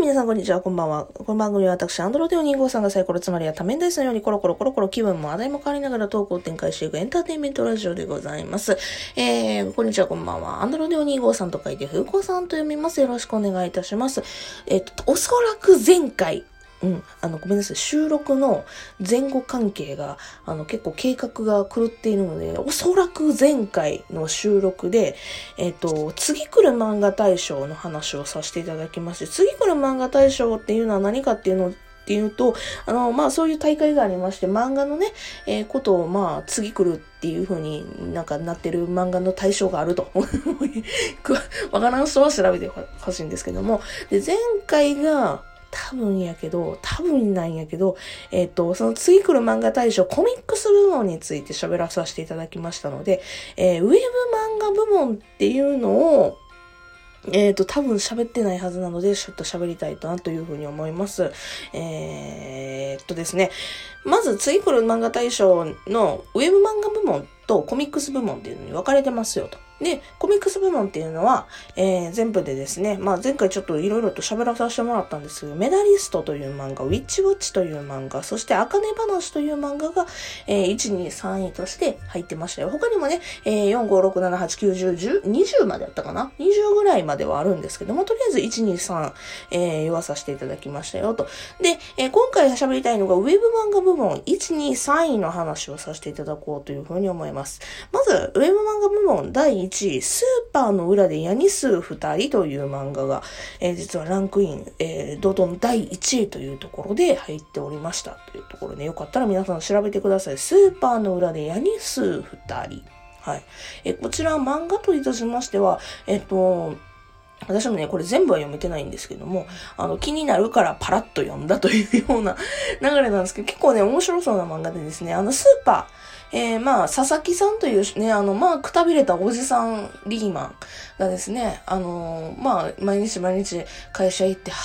皆さんこんにちは、こんばんは。この番組は私、アンドロデオ2号さんがサイコロ、つまりは多面ダイスのようにコロコロコロコロ気分も話題も変わりながらトークを展開していくエンターテインメントラジオでございます。えー、こんにちは、こんばんは。アンドロデオ2号さんと書いて、風子さんと読みます。よろしくお願いいたします。えっと、おそらく前回、うん、あの、ごめんなさい。収録の前後関係が、あの、結構計画が狂っているので、おそらく前回の収録で、えっ、と、次来る漫画大賞の話をさせていただきまして、次来る漫画大賞っていうのは何かっていうのっていうと、あの、まあ、そういう大会がありまして、漫画のね、えーことを、まあ、次来るっていう風になんかなってる漫画の対象があると。わからん人は調べてほしいんですけども。で、前回が、多分やけど、多分なんやけど、えっ、と、その次来る漫画大賞コミックス部門について喋らさせていただきましたので、えーウェブ漫画部門っていうのを、えっ、と、多分喋ってないはずなので、ちょっと喋りたいなというふうに思います。えーっとですね、まず次来る漫画大賞のウェブ漫画部門とコミックス部門っていうのに分かれてますよと。で、コミックス部門っていうのは、えー全部でですね、まあ前回ちょっといろいろと喋らさせてもらったんですけど、メダリストという漫画、ウィッチウォッチという漫画、そして、あかね話という漫画が、えー1、2、3位として入ってましたよ。他にもね、えー4、5、6、7、8、9、10、10、20までやったかな ?20 ぐらいまではあるんですけども、とりあえず1、2、3、えー言わさせていただきましたよと。で、えー今回喋りたいのが、ウェブ漫画部部門1、2、3位の話をさせていただこうというふうに思います。まず、ウェブ漫画部門第1位、スーパーの裏でヤニ数二人という漫画が、えー実はランクイン、えー、堂々の第1位というところで入っておりましたというところで、よかったら皆さん調べてください。スーパーの裏でヤニ数二人。はい。えーこちら漫画といたしましては、えっ、と、私もね、これ全部は読めてないんですけども、あの、気になるからパラッと読んだというような 流れなんですけど、結構ね、面白そうな漫画でですね、あの、スーパー、えー、まあ、佐々木さんというね、あの、まあ、くたびれたおじさんリーマンがですね、あのーまあ、毎日毎日会社行って、は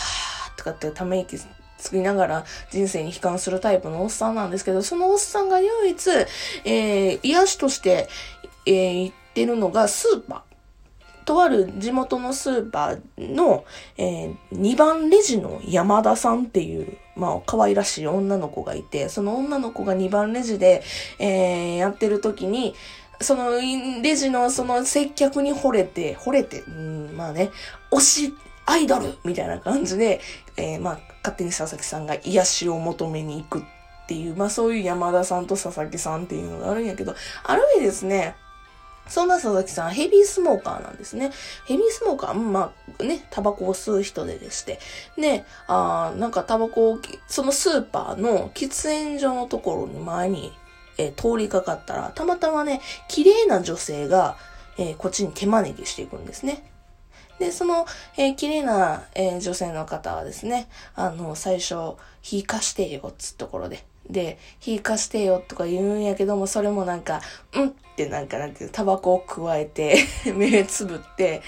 ーとかってため息つきながら人生に悲観するタイプのおっさんなんですけど、そのおっさんが唯一、えー、癒しとして、えー、行ってるのがスーパー。とある地元のスーパーの、えー、2番レジの山田さんっていう、まあ、可愛らしい女の子がいて、その女の子が2番レジで、えー、やってる時に、そのレジのその接客に惚れて、惚れて、うん、まあね、推しアイドルみたいな感じで、えー、まあ、勝手に佐々木さんが癒しを求めに行くっていう、まあそういう山田さんと佐々木さんっていうのがあるんやけど、ある意味ですね、そんな佐々木さん、ヘビースモーカーなんですね。ヘビースモーカー、まあね、タバコを吸う人ででして。で、あーなんかタバコを、そのスーパーの喫煙所のところに前に、えー通りかかったら、たまたまね、綺麗な女性が、えーこっちに手招きしていくんですね。で、その、えー綺麗な、えー女性の方はですね、あの、最初、火貸してよ、つところで。で、火貸してよとか言うんやけども、それもなんか、うんってなんかなんていう、タバコを加えて、目つぶって、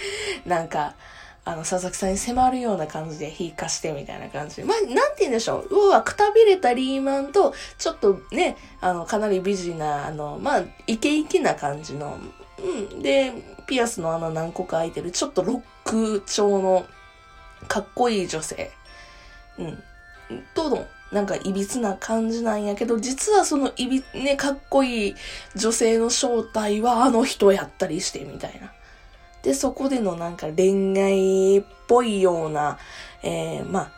なんか、あの、佐々木さんに迫るような感じで火貸してみたいな感じ。まあ、なんて言うんでしょう。要は、くたびれたリーマンと、ちょっとね、あの、かなり美人な、あの、まあ、イケイケな感じの、うん。で、ピアスの穴何個か開いてる、ちょっとロック調の、かっこいい女性。うん。との、なんか、いびつな感じなんやけど、実はそのいび、ね、かっこいい女性の正体はあの人やったりして、みたいな。で、そこでのなんか恋愛っぽいような、えー、まあ、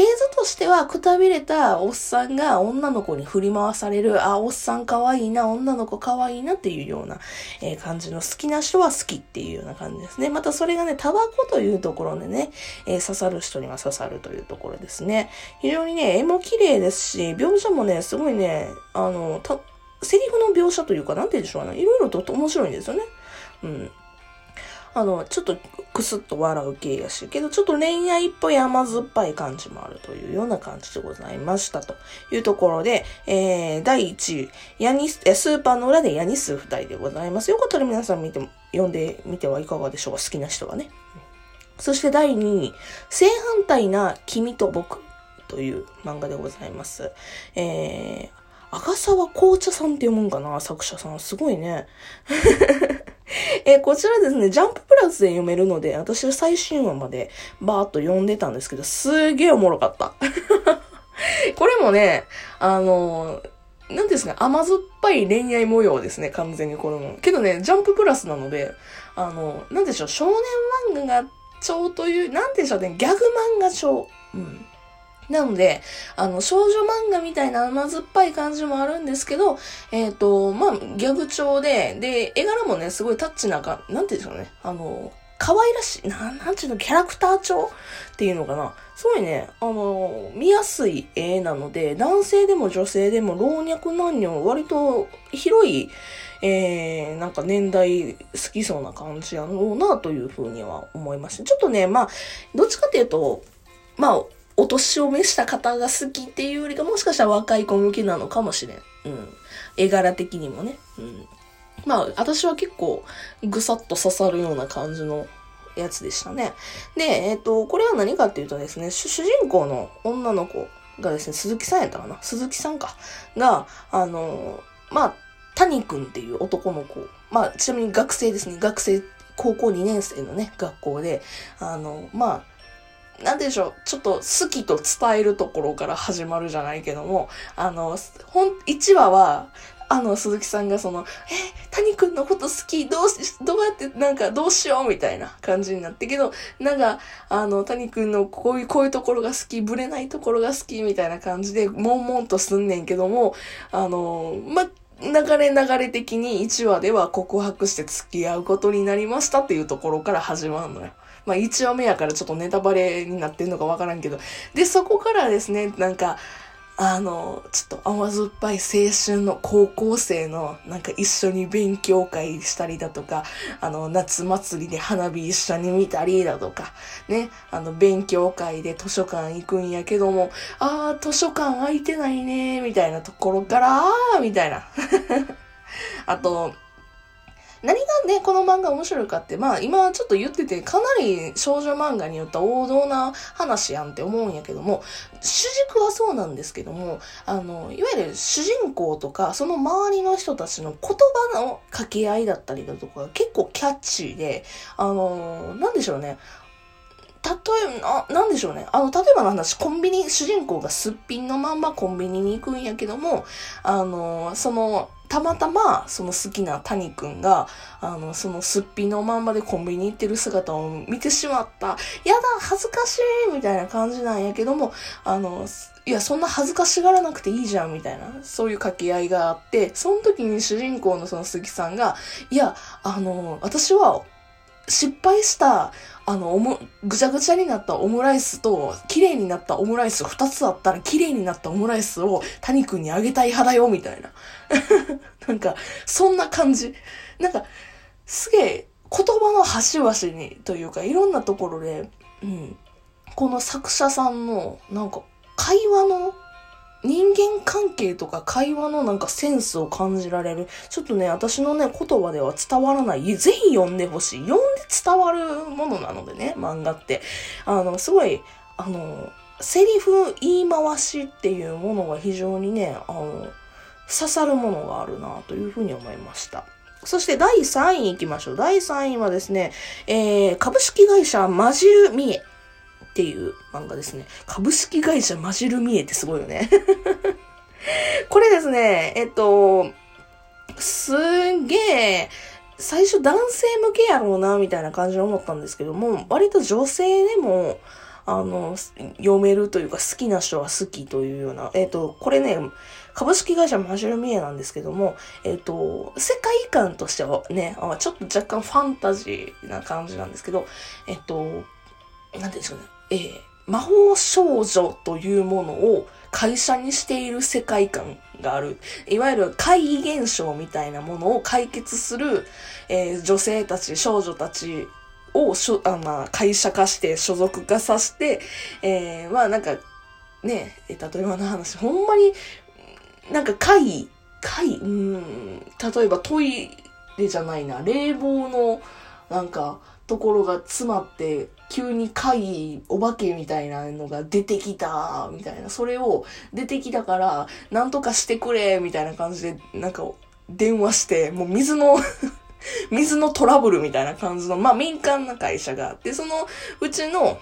系図としてはくたびれたおっさんが女の子に振り回される、あ、おっさん可愛いいな、女の子可愛いなっていうような、えー感じの好きな人は好きっていうような感じですね。またそれがね、タバコというところでね、えー刺さる人には刺さるというところですね。非常にね、絵も綺麗ですし、描写もね、すごいね、あの、た、セリフの描写というか、なんて言うんでしょうね。いろいろと面白いんですよね。うん。あの、ちょっとクスッと笑う系やし、けどちょっと恋愛っぽい甘酸っぱい感じもあるというような感じでございましたというところで、えー、第1位、ヤニス、スーパーの裏でヤニ数2人でございます。よかったら皆さん見ても、読んでみてはいかがでしょうか。好きな人はね。そして第2位、正反対な君と僕という漫画でございます。えー、赤沢紅茶さんって読むんかな作者さん。すごいね。えー、こちらですね、ジャンププラスで読めるので、私は最新話までバーっと読んでたんですけど、すげえおもろかった。これもね、あのー、なんですか、甘酸っぱい恋愛模様ですね、完全にこれも。けどね、ジャンププラスなので、あの、なんでしょう、少年漫画が調という、なんでしょうね、ギャグ漫画調。うん。なので、あの、少女漫画みたいな甘酸っぱい感じもあるんですけど、えっ、ー、と、まあ、ギャグ調で、で、絵柄もね、すごいタッチなんか、なんて言うんでしょうね。あの、可愛らしい、ななんちゅうの、キャラクター調っていうのかな。すごいね、あの、見やすい絵なので、男性でも女性でも老若男女、割と広い、えー、なんか年代好きそうな感じやろうなというふうには思いました。ちょっとね、まあ、どっちかっていうと、まあ、お年を召した方が好きっていうよりか、もしかしたら若い子向けなのかもしれん。うん。絵柄的にもね。うん。まあ、私は結構、ぐさっと刺さるような感じのやつでしたね。で、えっ、ー、と、これは何かっていうとですね、主人公の女の子がですね、鈴木さんやったかな？鈴木さんか。が、あの、まあ、谷くんっていう男の子。まあ、ちなみに学生ですね。学生、高校2年生のね、学校で、あの、まあ、なんでしょう、ちょっと好きと伝えるところから始まるじゃないけども、あの、ほん、1話は、あの、鈴木さんがその、え、谷くんのこと好きどうし、どうやって、なんか、どうしようみたいな感じになってけど、なんか、あの、谷くんのこういう、こういうところが好き、ぶれないところが好きみたいな感じで、悶々とすんねんけども、あの、ま、流れ流れ的に1話では告白して付き合うことになりましたっていうところから始まるのよ。まあ1話目やからちょっとネタバレになってんのかわからんけど。で、そこからですね、なんか、あの、ちょっと甘酸っぱい青春の高校生のなんか一緒に勉強会したりだとか、あの、夏祭りで花火一緒に見たりだとか、ね、あの、勉強会で図書館行くんやけども、あー、図書館空いてないねみたいなところから、あー、みたいな。あと、何がね、この漫画面白いかって、まあ今ちょっと言ってて、かなり少女漫画によった王道な話やんって思うんやけども、主軸はそうなんですけども、あの、いわゆる主人公とか、その周りの人たちの言葉の掛け合いだったりだとか、結構キャッチーで、あの、なんでしょうね、例えば、なんでしょうね。あの、例えばの話、コンビニ、主人公がすっぴんのまんまコンビニに行くんやけども、あの、その、たまたま、その好きな谷くんが、あの、そのすっぴんのまんまでコンビニ行ってる姿を見てしまった。やだ、恥ずかしいみたいな感じなんやけども、あの、いや、そんな恥ずかしがらなくていいじゃん、みたいな、そういう掛け合いがあって、その時に主人公のその鈴木さんが、いや、あの、私は、失敗した、あの、おも、ぐちゃぐちゃになったオムライスと、綺麗になったオムライス二つあったら、綺麗になったオムライスを谷くんにあげたい派だよ、みたいな。なんか、そんな感じ。なんか、すげえ、言葉の端々に、というか、いろんなところで、うん。この作者さんの、なんか、会話の人間関係とか会話のなんかセンスを感じられる。ちょっとね、私のね、言葉では伝わらない。ぜひ読んでほしい。読んで伝わるものなのでね、漫画って。あの、すごい、あの、セリフ言い回しっていうものが非常にね、あの、刺さるものがあるなというふうに思いました。そして第3位行きましょう。第3位はですね、えー、株式会社マジルミエ。っていう漫画ですね。株式会社マジルミエってすごいよね。これですね、えっと、すんげえ、最初男性向けやろうな、みたいな感じで思ったんですけども、割と女性でも、あの、読めるというか好きな人は好きというような、えっ、と、これね、株式会社マジルミエなんですけども、えっ、と、世界観としてはね、ちょっと若干ファンタジーな感じなんですけど、えっ、と、なんて言うんでしょうね。えー、魔法少女というものを会社にしている世界観がある。いわゆる怪異現象みたいなものを解決する、えー、女性たち、少女たちをしょあ、まあ、会社化して所属化させて、えー、まあなんか、ね、え例えばの話、ほんまに、なんか怪異、怪異、うん、例えばトイレじゃないな、冷房の、なんか、ところが詰まって、急に怪、お化けみたいなのが出てきた、みたいな。それを出てきたから、なんとかしてくれ、みたいな感じで、なんか、電話して、もう水の 水のトラブルみたいな感じの、まあ民間な会社があって、そのうちの、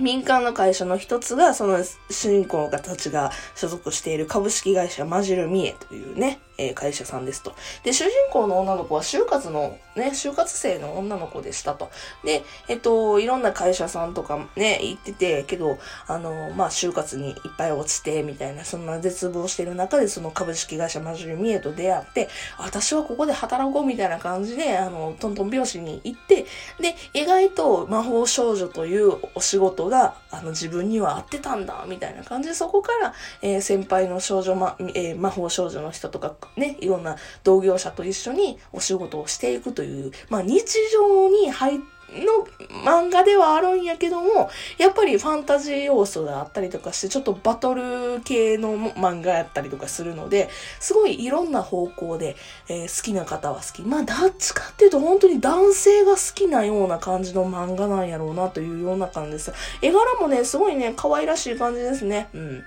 民間の会社の一つが、その主人公たちが所属している株式会社マジルミエというね、えー、会社さんですと。で、主人公の女の子は就活の、ね、就活生の女の子でしたと。で、えっと、いろんな会社さんとかね、行ってて、けど、あの、まあ、就活にいっぱい落ちて、みたいな、そんな絶望してる中で、その株式会社マジュリミエと出会って、私はここで働こうみたいな感じで、あの、トントン拍子に行って、で、意外と魔法少女というお仕事が、あの、自分には合ってたんだ、みたいな感じで、そこから、えー、先輩の少女、ま、えー、魔法少女の人とかね、いろんな同業者と一緒にお仕事をしていくという、まあ日常に入の漫画ではあるんやけども、やっぱりファンタジー要素があったりとかして、ちょっとバトル系の漫画やったりとかするので、すごいいろんな方向で、えー、好きな方は好き。まあ、どっちかっていうと本当に男性が好きなような感じの漫画なんやろうなというような感じです。絵柄もね、すごいね、可愛らしい感じですね。うん。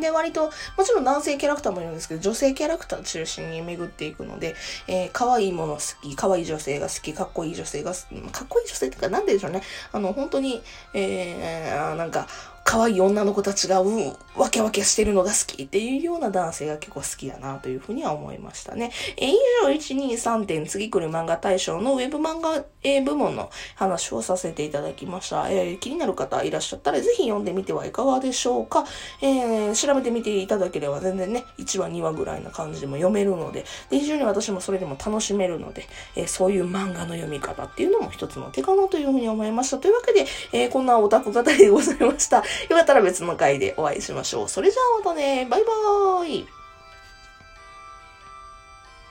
で、割と、もちろん男性キャラクターもいるんですけど、女性キャラクター中心に巡っていくので、えー、可愛いもの好き、可愛い女性が好き、かっこいい女性が、かっこいい女性ってか、なんででしょうね。あの、本当に、えー、なんか、可愛い女の子たちが、うん、わけわけしてるのが好きっていうような男性が結構好きだなというふうには思いましたね。えー、以上、1、2、3点、次来る漫画大賞のウェブ漫画、えー、部門の話をさせていただきました。えー、気になる方いらっしゃったら、ぜひ読んでみてはいかがでしょうか。えー、調べてみていただければ全然ね、1話、2話ぐらいな感じでも読めるので、で非常に私もそれでも楽しめるので、えー、そういう漫画の読み方っていうのも一つの手かなというふうに思いました。というわけで、えー、こんなオタク語りでございました。よかったら別の回でお会いしましょう。それじゃあまたね。バイバーイ。